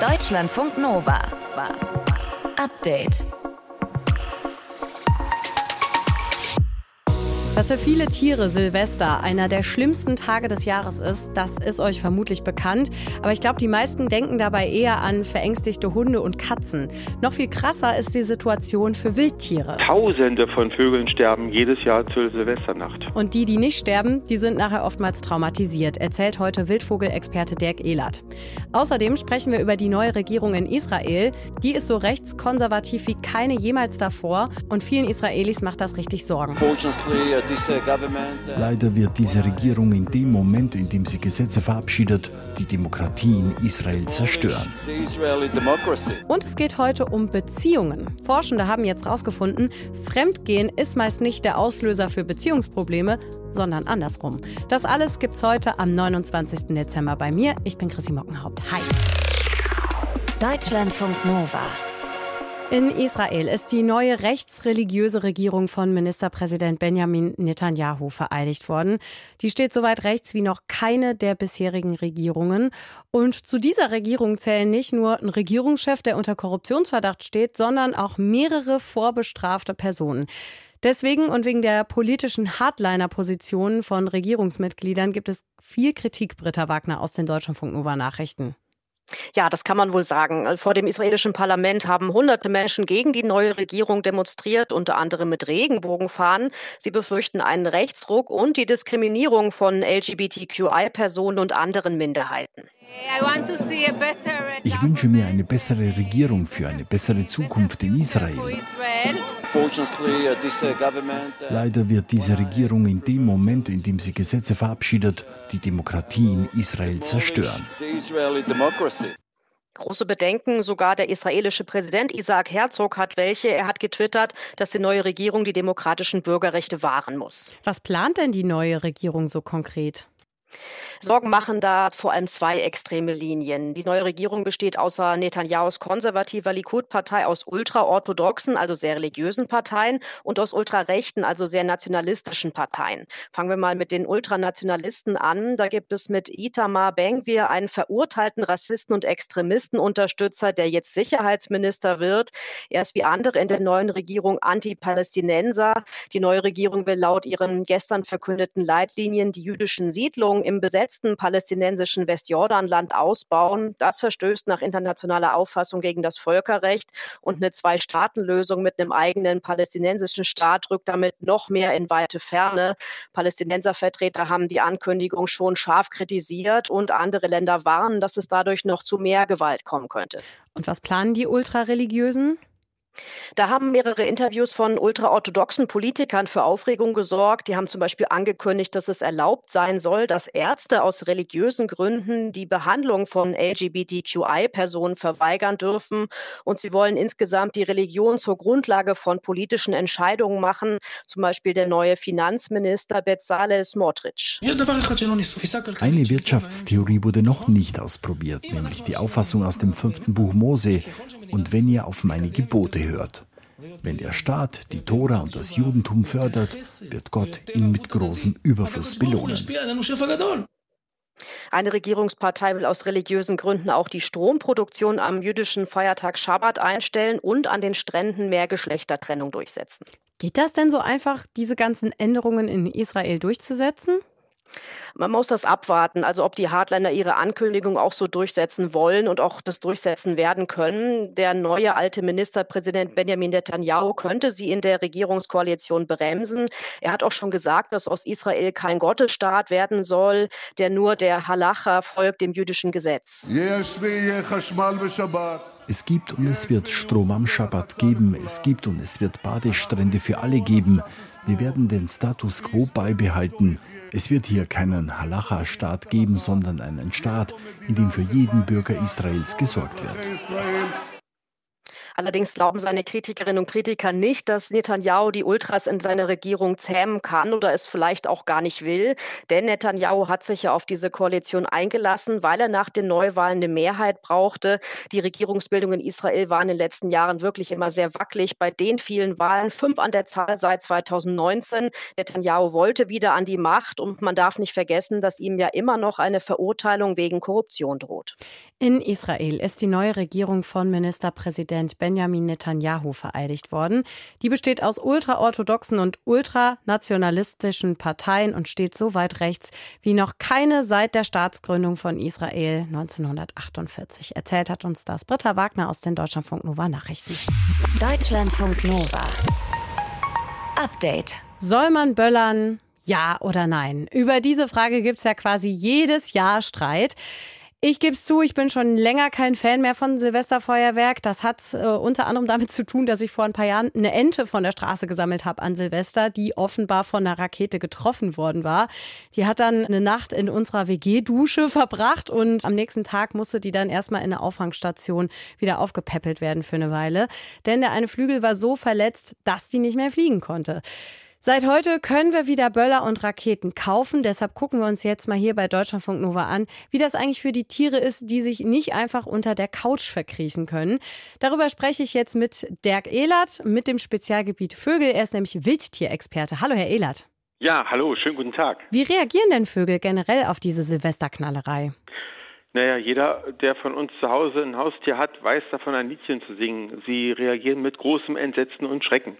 Deutschlandfunk Nova. Update. Dass für viele Tiere Silvester einer der schlimmsten Tage des Jahres ist, das ist euch vermutlich bekannt. Aber ich glaube, die meisten denken dabei eher an verängstigte Hunde und Katzen. Noch viel krasser ist die Situation für Wildtiere. Tausende von Vögeln sterben jedes Jahr zur Silvesternacht. Und die, die nicht sterben, die sind nachher oftmals traumatisiert, erzählt heute Wildvogelexperte Dirk Ehlert. Außerdem sprechen wir über die neue Regierung in Israel. Die ist so rechtskonservativ wie keine jemals davor. Und vielen Israelis macht das richtig Sorgen. Leider wird diese Regierung in dem Moment, in dem sie Gesetze verabschiedet, die Demokratie in Israel zerstören. Und es geht heute um Beziehungen. Forschende haben jetzt herausgefunden, Fremdgehen ist meist nicht der Auslöser für Beziehungsprobleme, sondern andersrum. Das alles gibt's heute am 29. Dezember bei mir. Ich bin Chrissy Mockenhaupt. Hi. Deutschlandfunk Nova. In Israel ist die neue rechtsreligiöse Regierung von Ministerpräsident Benjamin Netanyahu vereidigt worden. Die steht so weit rechts wie noch keine der bisherigen Regierungen. Und zu dieser Regierung zählen nicht nur ein Regierungschef, der unter Korruptionsverdacht steht, sondern auch mehrere vorbestrafte Personen. Deswegen und wegen der politischen Hardliner-Positionen von Regierungsmitgliedern gibt es viel Kritik, Britta Wagner aus den Deutschlandfunk Nova Nachrichten. Ja, das kann man wohl sagen. Vor dem israelischen Parlament haben hunderte Menschen gegen die neue Regierung demonstriert, unter anderem mit Regenbogenfahnen. Sie befürchten einen Rechtsruck und die Diskriminierung von LGBTQI-Personen und anderen Minderheiten. Ich wünsche mir eine bessere Regierung für eine bessere Zukunft in Israel. Leider wird diese Regierung in dem Moment, in dem sie Gesetze verabschiedet, die Demokratie in Israel zerstören. Große Bedenken, sogar der israelische Präsident Isaac Herzog hat welche. Er hat getwittert, dass die neue Regierung die demokratischen Bürgerrechte wahren muss. Was plant denn die neue Regierung so konkret? Sorgen machen da vor allem zwei extreme Linien. Die neue Regierung besteht außer Netanyahus konservativer Likud-Partei aus ultraorthodoxen, also sehr religiösen Parteien und aus ultrarechten, also sehr nationalistischen Parteien. Fangen wir mal mit den Ultranationalisten an. Da gibt es mit Itamar Bengvir einen verurteilten Rassisten und Extremistenunterstützer, der jetzt Sicherheitsminister wird. Er ist wie andere in der neuen Regierung Anti-Palästinenser. Die neue Regierung will laut ihren gestern verkündeten Leitlinien die jüdischen Siedlungen im besetzten palästinensischen Westjordanland ausbauen. Das verstößt nach internationaler Auffassung gegen das Völkerrecht und eine Zwei-Staaten-Lösung mit einem eigenen palästinensischen Staat rückt damit noch mehr in weite Ferne. Palästinenservertreter haben die Ankündigung schon scharf kritisiert und andere Länder warnen, dass es dadurch noch zu mehr Gewalt kommen könnte. Und was planen die Ultrareligiösen? Da haben mehrere Interviews von ultraorthodoxen Politikern für Aufregung gesorgt. Die haben zum Beispiel angekündigt, dass es erlaubt sein soll, dass Ärzte aus religiösen Gründen die Behandlung von LGBTQI-Personen verweigern dürfen. Und sie wollen insgesamt die Religion zur Grundlage von politischen Entscheidungen machen. Zum Beispiel der neue Finanzminister Bezalel Smotrich. Eine Wirtschaftstheorie wurde noch nicht ausprobiert, nämlich die Auffassung aus dem fünften Buch Mose. Und wenn ihr auf meine Gebote hört. Wenn der Staat die Tora und das Judentum fördert, wird Gott ihn mit großem Überfluss belohnen. Eine Regierungspartei will aus religiösen Gründen auch die Stromproduktion am jüdischen Feiertag Schabbat einstellen und an den Stränden mehr Geschlechtertrennung durchsetzen. Geht das denn so einfach, diese ganzen Änderungen in Israel durchzusetzen? Man muss das abwarten, also ob die Hardliner ihre Ankündigung auch so durchsetzen wollen und auch das durchsetzen werden können. Der neue alte Ministerpräsident Benjamin Netanyahu könnte sie in der Regierungskoalition bremsen. Er hat auch schon gesagt, dass aus Israel kein Gottesstaat werden soll, der nur der Halacha folgt, dem jüdischen Gesetz. Es gibt und es wird Strom am Schabbat geben. Es gibt und es wird Badestrände für alle geben. Wir werden den Status quo beibehalten. Es wird hier keinen Halacha-Staat geben, sondern einen Staat, in dem für jeden Bürger Israels gesorgt wird. Allerdings glauben seine Kritikerinnen und Kritiker nicht, dass Netanyahu die Ultras in seiner Regierung zähmen kann oder es vielleicht auch gar nicht will. Denn Netanyahu hat sich ja auf diese Koalition eingelassen, weil er nach den Neuwahlen eine Mehrheit brauchte. Die Regierungsbildung in Israel war in den letzten Jahren wirklich immer sehr wackelig. Bei den vielen Wahlen, fünf an der Zahl seit 2019. Netanyahu wollte wieder an die Macht und man darf nicht vergessen, dass ihm ja immer noch eine Verurteilung wegen Korruption droht. In Israel ist die neue Regierung von Ministerpräsident Benjamin Netanyahu vereidigt worden. Die besteht aus ultraorthodoxen und ultranationalistischen Parteien und steht so weit rechts wie noch keine seit der Staatsgründung von Israel 1948. Erzählt hat uns das Britta Wagner aus den Deutschlandfunk Nova Nachrichten. Deutschlandfunk Nova. Update. Soll man böllern? Ja oder nein? Über diese Frage gibt es ja quasi jedes Jahr Streit. Ich gebe es zu, ich bin schon länger kein Fan mehr von Silvesterfeuerwerk. Das hat äh, unter anderem damit zu tun, dass ich vor ein paar Jahren eine Ente von der Straße gesammelt habe an Silvester, die offenbar von einer Rakete getroffen worden war. Die hat dann eine Nacht in unserer WG-Dusche verbracht und am nächsten Tag musste die dann erstmal in eine Auffangstation wieder aufgepäppelt werden für eine Weile. Denn der eine Flügel war so verletzt, dass die nicht mehr fliegen konnte. Seit heute können wir wieder Böller und Raketen kaufen. Deshalb gucken wir uns jetzt mal hier bei Deutschlandfunk Nova an, wie das eigentlich für die Tiere ist, die sich nicht einfach unter der Couch verkriechen können. Darüber spreche ich jetzt mit Dirk Ehlert mit dem Spezialgebiet Vögel. Er ist nämlich Wildtierexperte. Hallo, Herr Ehlert. Ja, hallo, schönen guten Tag. Wie reagieren denn Vögel generell auf diese Silvesterknallerei? Naja, jeder, der von uns zu Hause ein Haustier hat, weiß davon ein Liedchen zu singen. Sie reagieren mit großem Entsetzen und Schrecken.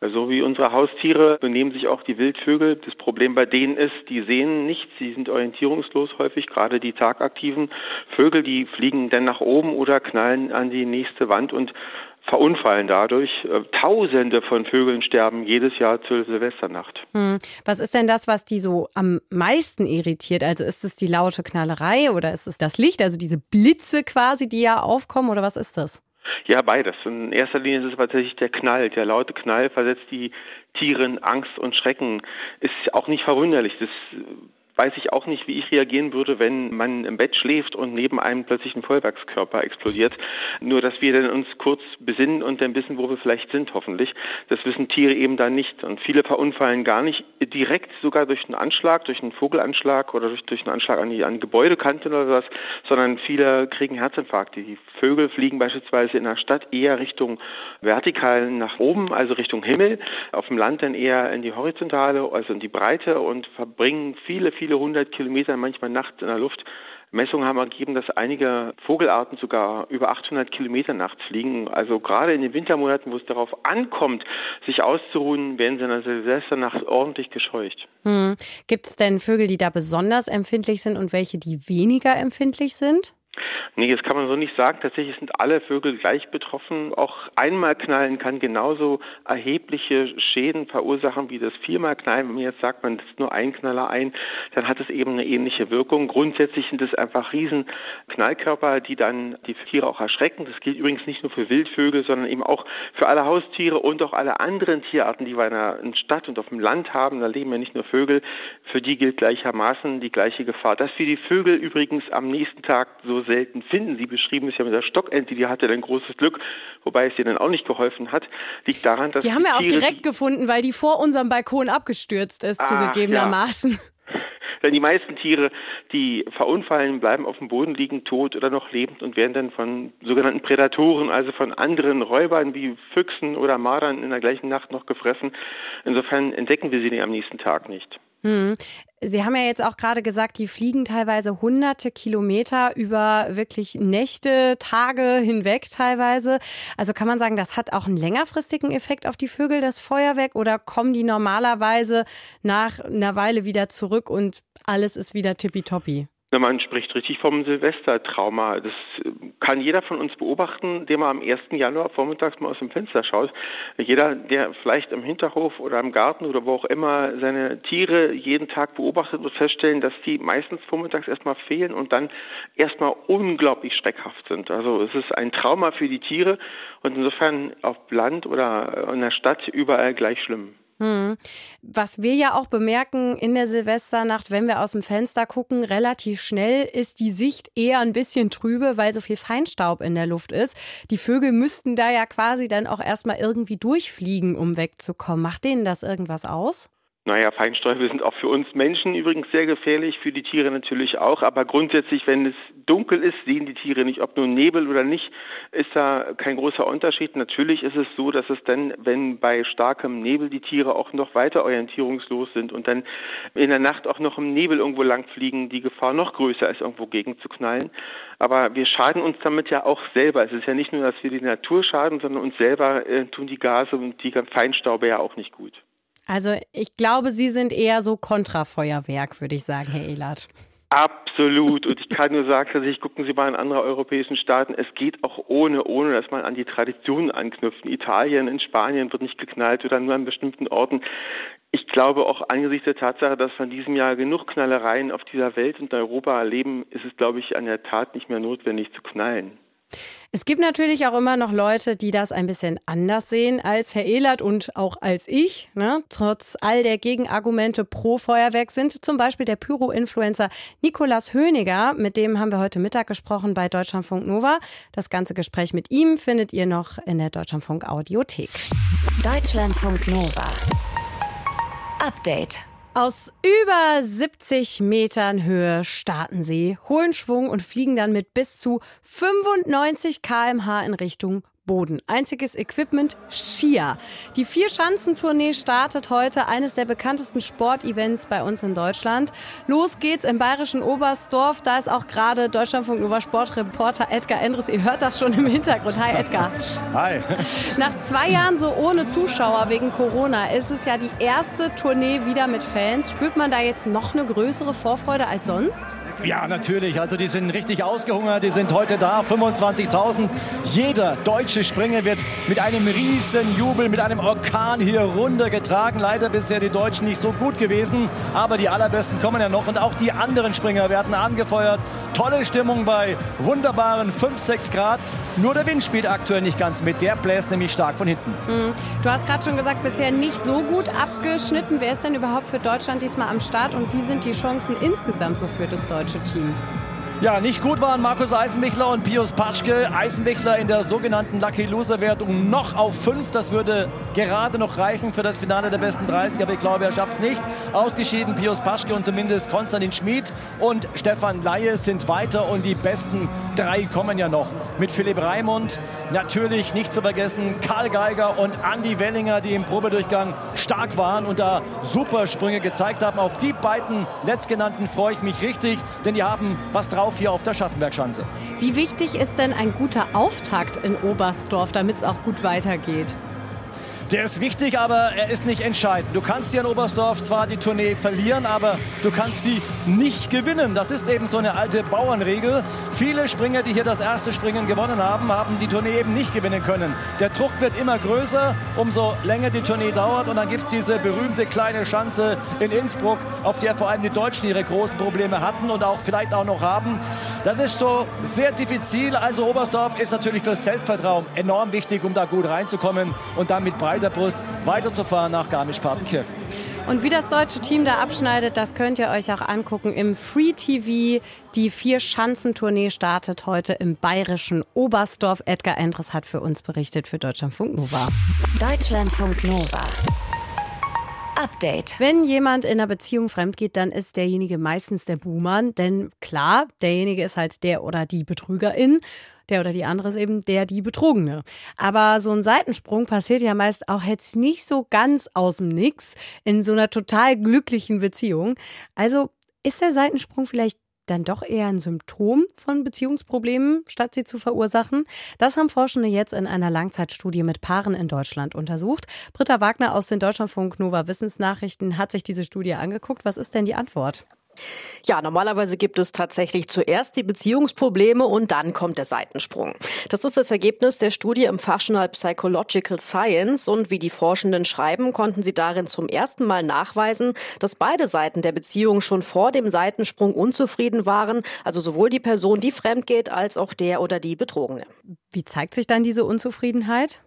So wie unsere Haustiere benehmen sich auch die Wildvögel. Das Problem bei denen ist, die sehen nichts, sie sind orientierungslos häufig, gerade die tagaktiven Vögel, die fliegen dann nach oben oder knallen an die nächste Wand und verunfallen dadurch. Äh, Tausende von Vögeln sterben jedes Jahr zur Silvesternacht. Hm. Was ist denn das, was die so am meisten irritiert? Also ist es die laute Knallerei oder ist es das Licht, also diese Blitze quasi, die ja aufkommen oder was ist das? Ja, beides. In erster Linie ist es tatsächlich der Knall. Der laute Knall versetzt die Tiere in Angst und Schrecken. Ist auch nicht verwunderlich. Das weiß ich auch nicht, wie ich reagieren würde, wenn man im Bett schläft und neben einem plötzlich ein Feuerwerkskörper explodiert. Nur, dass wir dann uns kurz besinnen und dann wissen, wo wir vielleicht sind, hoffentlich. Das wissen Tiere eben dann nicht. Und viele verunfallen gar nicht direkt sogar durch einen Anschlag, durch einen Vogelanschlag oder durch, durch einen Anschlag an die an Gebäudekanten oder was, sondern viele kriegen Herzinfarkte. Die Vögel fliegen beispielsweise in der Stadt eher Richtung vertikal nach oben, also Richtung Himmel, auf dem Land dann eher in die horizontale, also in die Breite und verbringen viele, viele viele hundert Kilometer, manchmal nachts in der Luft. Messungen haben ergeben, dass einige Vogelarten sogar über 800 Kilometer nachts fliegen. Also gerade in den Wintermonaten, wo es darauf ankommt, sich auszuruhen, werden sie in der Silvesternacht ordentlich gescheucht. Hm. Gibt es denn Vögel, die da besonders empfindlich sind und welche, die weniger empfindlich sind? Nee, das kann man so nicht sagen. Tatsächlich sind alle Vögel gleich betroffen. Auch einmal knallen kann genauso erhebliche Schäden verursachen wie das viermal knallen. Wenn man jetzt sagt, man setzt nur ein Knaller ein, dann hat es eben eine ähnliche Wirkung. Grundsätzlich sind es einfach riesen Knallkörper, die dann die Tiere auch erschrecken. Das gilt übrigens nicht nur für Wildvögel, sondern eben auch für alle Haustiere und auch alle anderen Tierarten, die wir in der Stadt und auf dem Land haben. Da leben ja nicht nur Vögel. Für die gilt gleichermaßen die gleiche Gefahr. Dass wir die Vögel übrigens am nächsten Tag so selten finden. Sie beschrieben es ja mit der Stockente, die hatte dann großes Glück, wobei es ihr dann auch nicht geholfen hat. Liegt daran, dass die haben wir auch direkt gefunden, weil die vor unserem Balkon abgestürzt ist, ah, zugegebenermaßen. Ja. Denn die meisten Tiere, die verunfallen, bleiben auf dem Boden liegen, tot oder noch lebend und werden dann von sogenannten Prädatoren, also von anderen Räubern wie Füchsen oder Mardern in der gleichen Nacht noch gefressen. Insofern entdecken wir sie am nächsten Tag nicht. Hm. Sie haben ja jetzt auch gerade gesagt, die fliegen teilweise hunderte Kilometer über wirklich Nächte, Tage hinweg teilweise. Also kann man sagen, das hat auch einen längerfristigen Effekt auf die Vögel, das Feuerwerk, oder kommen die normalerweise nach einer Weile wieder zurück und alles ist wieder tippitoppi? Man spricht richtig vom Silvestertrauma. Das äh, kann jeder von uns beobachten, der mal am 1. Januar vormittags mal aus dem Fenster schaut. Jeder, der vielleicht im Hinterhof oder im Garten oder wo auch immer seine Tiere jeden Tag beobachtet, wird feststellen, dass die meistens vormittags erstmal fehlen und dann erstmal unglaublich schreckhaft sind. Also es ist ein Trauma für die Tiere und insofern auf Land oder in der Stadt überall gleich schlimm. Hm. Was wir ja auch bemerken in der Silvesternacht, wenn wir aus dem Fenster gucken, relativ schnell ist die Sicht eher ein bisschen trübe, weil so viel Feinstaub in der Luft ist. Die Vögel müssten da ja quasi dann auch erstmal irgendwie durchfliegen, um wegzukommen. Macht denen das irgendwas aus? Naja, Feinstäube sind auch für uns Menschen übrigens sehr gefährlich, für die Tiere natürlich auch. Aber grundsätzlich, wenn es dunkel ist, sehen die Tiere nicht, ob nur Nebel oder nicht, ist da kein großer Unterschied. Natürlich ist es so, dass es dann, wenn bei starkem Nebel die Tiere auch noch weiter orientierungslos sind und dann in der Nacht auch noch im Nebel irgendwo langfliegen, die Gefahr noch größer ist, irgendwo gegen zu knallen. Aber wir schaden uns damit ja auch selber. Es ist ja nicht nur, dass wir die Natur schaden, sondern uns selber äh, tun die Gase und die Feinstaube ja auch nicht gut. Also ich glaube, Sie sind eher so Kontrafeuerwerk, würde ich sagen, Herr Ehlert. Absolut. Und ich kann nur sagen, dass ich gucken Sie mal in andere europäischen Staaten. Es geht auch ohne, ohne dass man an die Traditionen anknüpft. In Italien, in Spanien wird nicht geknallt oder nur an bestimmten Orten. Ich glaube auch angesichts der Tatsache, dass wir in diesem Jahr genug Knallereien auf dieser Welt und in Europa erleben, ist es, glaube ich, an der Tat nicht mehr notwendig zu knallen. Es gibt natürlich auch immer noch Leute, die das ein bisschen anders sehen als Herr Ehlert und auch als ich. Ne? Trotz all der Gegenargumente pro Feuerwerk sind zum Beispiel der Pyro-Influencer Nikolas Höniger, mit dem haben wir heute Mittag gesprochen bei Deutschlandfunk Nova. Das ganze Gespräch mit ihm findet ihr noch in der Deutschlandfunk Audiothek. Deutschlandfunk Nova. Update. Aus über 70 Metern Höhe starten sie, holen Schwung und fliegen dann mit bis zu 95 kmh in Richtung Boden. Einziges Equipment Skier. Die Vier-Schanzentournee startet heute, eines der bekanntesten Sportevents bei uns in Deutschland. Los geht's im bayerischen Oberstdorf. Da ist auch gerade Deutschlandfunk Nova Sportreporter Edgar Endres. Ihr hört das schon im Hintergrund. Hi Edgar. Hi. Nach zwei Jahren so ohne Zuschauer wegen Corona ist es ja die erste Tournee wieder mit Fans. Spürt man da jetzt noch eine größere Vorfreude als sonst? Ja, natürlich. Also die sind richtig ausgehungert. Die sind heute da. 25.000. Jeder deutsche Springer wird mit einem riesen Jubel, mit einem Orkan hier runtergetragen. Leider bisher die Deutschen nicht so gut gewesen. Aber die allerbesten kommen ja noch. Und auch die anderen Springer werden angefeuert. Tolle Stimmung bei wunderbaren 5, 6 Grad. Nur der Wind spielt aktuell nicht ganz mit. Der bläst nämlich stark von hinten. Mhm. Du hast gerade schon gesagt, bisher nicht so gut abgeschnitten. Wer ist denn überhaupt für Deutschland diesmal am Start und wie sind die Chancen insgesamt so für das deutsche Team? Ja, nicht gut waren Markus Eisenbichler und Pius Paschke. Eisenbichler in der sogenannten Lucky Loser Wertung noch auf 5. Das würde gerade noch reichen für das Finale der besten 30, aber ich glaube, er schafft es nicht. Ausgeschieden Pius Paschke und zumindest Konstantin Schmid und Stefan Laie sind weiter und die besten drei kommen ja noch. Mit Philipp Raimund, natürlich nicht zu vergessen, Karl Geiger und Andy Wellinger, die im Probedurchgang stark waren und da super Sprünge gezeigt haben. Auf die beiden letztgenannten freue ich mich richtig, denn die haben was drauf auf hier auf der Schattenbergschanze. Wie wichtig ist denn ein guter Auftakt in Oberstdorf, damit es auch gut weitergeht? Der ist wichtig, aber er ist nicht entscheidend. Du kannst hier in Oberstdorf zwar die Tournee verlieren, aber du kannst sie nicht gewinnen. Das ist eben so eine alte Bauernregel. Viele Springer, die hier das erste Springen gewonnen haben, haben die Tournee eben nicht gewinnen können. Der Druck wird immer größer, umso länger die Tournee dauert. Und dann gibt es diese berühmte kleine Schanze in Innsbruck, auf der vor allem die Deutschen ihre großen Probleme hatten und auch vielleicht auch noch haben. Das ist so sehr diffizil. Also Oberstdorf ist natürlich für das Selbstvertrauen enorm wichtig, um da gut reinzukommen und dann mit breit breiter Brust weiterzufahren nach Garmisch-Partenkirchen. Und wie das deutsche Team da abschneidet, das könnt ihr euch auch angucken im Free TV. Die Vier-Schanzentournee startet heute im bayerischen Oberstdorf. Edgar Endres hat für uns berichtet für Deutschlandfunk Nova. Deutschlandfunk Nova. Update. Wenn jemand in einer Beziehung fremd geht, dann ist derjenige meistens der Buhmann. Denn klar, derjenige ist halt der oder die Betrügerin. Der oder die andere ist eben der, die Betrogene. Aber so ein Seitensprung passiert ja meist auch jetzt nicht so ganz aus dem Nix in so einer total glücklichen Beziehung. Also ist der Seitensprung vielleicht dann doch eher ein Symptom von Beziehungsproblemen, statt sie zu verursachen? Das haben Forschende jetzt in einer Langzeitstudie mit Paaren in Deutschland untersucht. Britta Wagner aus den Deutschlandfunk Nova Wissensnachrichten hat sich diese Studie angeguckt. Was ist denn die Antwort? Ja, normalerweise gibt es tatsächlich zuerst die Beziehungsprobleme und dann kommt der Seitensprung. Das ist das Ergebnis der Studie im Fachjournal Psychological Science und wie die Forschenden schreiben, konnten sie darin zum ersten Mal nachweisen, dass beide Seiten der Beziehung schon vor dem Seitensprung unzufrieden waren, also sowohl die Person, die fremd geht, als auch der oder die Betrogene. Wie zeigt sich dann diese Unzufriedenheit?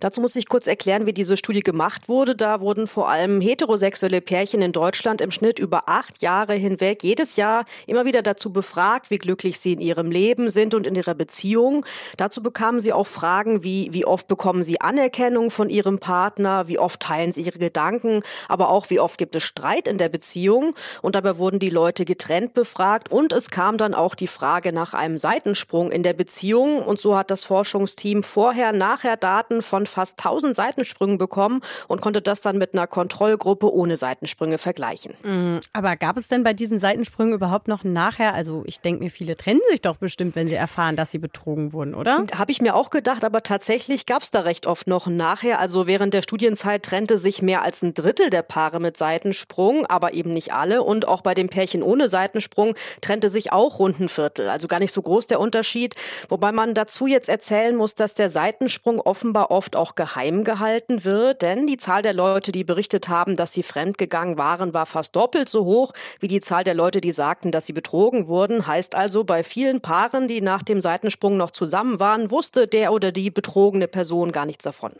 Dazu muss ich kurz erklären, wie diese Studie gemacht wurde. Da wurden vor allem heterosexuelle Pärchen in Deutschland im Schnitt über acht Jahre hinweg jedes Jahr immer wieder dazu befragt, wie glücklich sie in ihrem Leben sind und in ihrer Beziehung. Dazu bekamen sie auch Fragen wie, wie oft bekommen sie Anerkennung von ihrem Partner, wie oft teilen sie ihre Gedanken, aber auch wie oft gibt es Streit in der Beziehung. Und dabei wurden die Leute getrennt befragt und es kam dann auch die Frage nach einem Seitensprung in der Beziehung. Und so hat das Forschungsteam vorher, nachher Daten von von fast 1000 Seitensprüngen bekommen und konnte das dann mit einer Kontrollgruppe ohne Seitensprünge vergleichen. Mhm. Aber gab es denn bei diesen Seitensprüngen überhaupt noch nachher? Also ich denke mir, viele trennen sich doch bestimmt, wenn sie erfahren, dass sie betrogen wurden, oder? Habe ich mir auch gedacht, aber tatsächlich gab es da recht oft noch nachher. Also während der Studienzeit trennte sich mehr als ein Drittel der Paare mit Seitensprung, aber eben nicht alle. Und auch bei den Pärchen ohne Seitensprung trennte sich auch rund ein Viertel. Also gar nicht so groß der Unterschied. Wobei man dazu jetzt erzählen muss, dass der Seitensprung offenbar oft auch geheim gehalten wird, denn die Zahl der Leute, die berichtet haben, dass sie fremdgegangen waren, war fast doppelt so hoch wie die Zahl der Leute, die sagten, dass sie betrogen wurden. Heißt also, bei vielen Paaren, die nach dem Seitensprung noch zusammen waren, wusste der oder die betrogene Person gar nichts davon.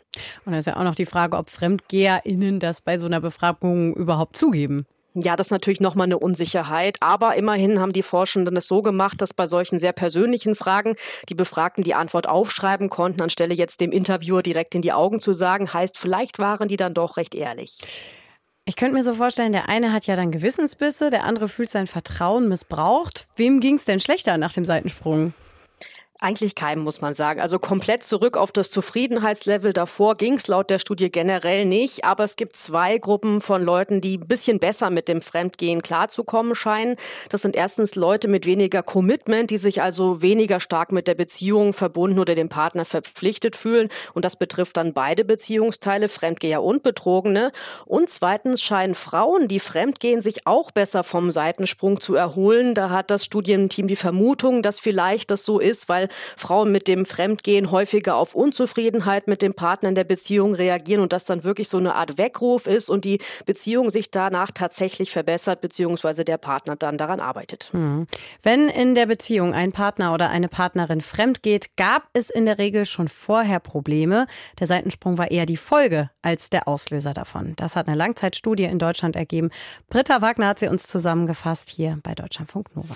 Und da ist ja auch noch die Frage, ob FremdgeherInnen das bei so einer Befragung überhaupt zugeben. Ja, das ist natürlich nochmal eine Unsicherheit. Aber immerhin haben die Forschenden es so gemacht, dass bei solchen sehr persönlichen Fragen die Befragten die Antwort aufschreiben konnten, anstelle jetzt dem Interviewer direkt in die Augen zu sagen. Heißt, vielleicht waren die dann doch recht ehrlich. Ich könnte mir so vorstellen, der eine hat ja dann Gewissensbisse, der andere fühlt sein Vertrauen missbraucht. Wem ging es denn schlechter nach dem Seitensprung? Eigentlich keinem, muss man sagen. Also komplett zurück auf das Zufriedenheitslevel davor ging es laut der Studie generell nicht. Aber es gibt zwei Gruppen von Leuten, die ein bisschen besser mit dem Fremdgehen klarzukommen scheinen. Das sind erstens Leute mit weniger Commitment, die sich also weniger stark mit der Beziehung verbunden oder dem Partner verpflichtet fühlen. Und das betrifft dann beide Beziehungsteile, Fremdgeher und Betrogene. Und zweitens scheinen Frauen, die Fremdgehen, sich auch besser vom Seitensprung zu erholen. Da hat das Studienteam die Vermutung, dass vielleicht das so ist, weil Frauen mit dem Fremdgehen häufiger auf Unzufriedenheit mit dem Partner in der Beziehung reagieren und das dann wirklich so eine Art Weckruf ist und die Beziehung sich danach tatsächlich verbessert, beziehungsweise der Partner dann daran arbeitet. Hm. Wenn in der Beziehung ein Partner oder eine Partnerin fremd geht, gab es in der Regel schon vorher Probleme. Der Seitensprung war eher die Folge als der Auslöser davon. Das hat eine Langzeitstudie in Deutschland ergeben. Britta Wagner hat sie uns zusammengefasst hier bei Deutschlandfunk Nova.